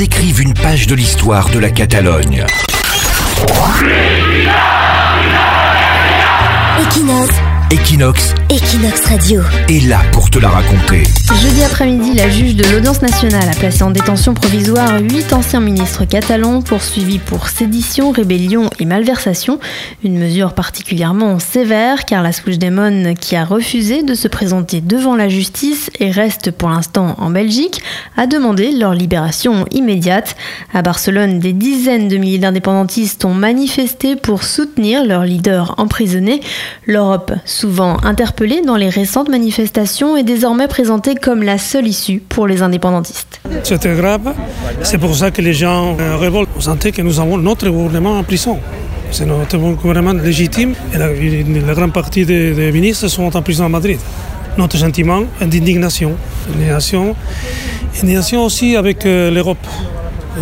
écrivent une page de l'histoire de la Catalogne. Equinox Equinox Radio. est là pour te la raconter. Jeudi après-midi, la juge de l'audience nationale a placé en détention provisoire huit anciens ministres catalans poursuivis pour sédition, rébellion et malversation. Une mesure particulièrement sévère car la Puigdemont, qui a refusé de se présenter devant la justice et reste pour l'instant en Belgique, a demandé leur libération immédiate. À Barcelone, des dizaines de milliers d'indépendantistes ont manifesté pour soutenir leur leader emprisonné. L'Europe, souvent interpellée dans les récentes manifestations, est désormais présentée comme la seule issue pour les indépendantistes. Très grave. C'est pour ça que les gens euh, révoltent. Vous sentez que nous avons notre gouvernement en prison. C'est notre gouvernement légitime et la, grande partie des, ministres sont en prison à Madrid. Notre sentiment d'indignation. Indignation, indignation aussi avec euh, l'Europe.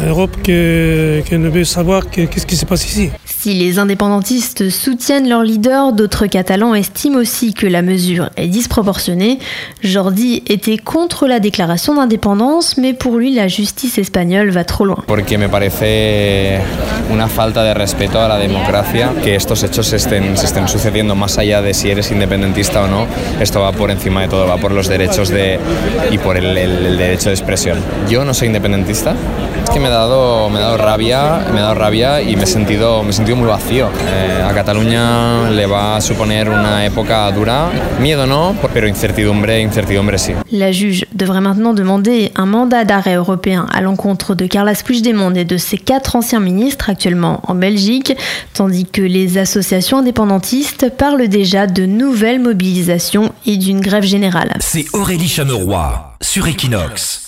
L'Europe qui, ne veut savoir que- qu'est-ce qui se passe ici. Si les indépendantistes soutiennent leur leader, d'autres Catalans estiment aussi que la mesure est disproportionnée. Jordi était contre la déclaration d'indépendance, mais pour lui, la justice espagnole va trop loin. porque me parece una falta de respeto a la democracia que estos hechos se estén, se estén sucediendo más allá de si eres independentista o no. Esto va por encima de todo, va por los derechos de, y por el, el- el derecho de expresión. Yo no soy independentista, es que me ha dado, me ha dado rabia, me ha dado rabia y me he sentido, me he sentido muy vacío. Eh, a Cataluña le va a suponer una época dura, miedo no, pero incertidumbre, incertidumbre sí. La juge devrait maintenant demander un mandat d'arrêt européen à l'encontre de Carles Puigdemont et de ses quatre anciens ministres actuellement en Belgique, tandis que les associations indépendantistes parlent déjà de nouvelles mobilisations et d'une grève générale. C'est Aurélie Chameroy sur Equinox.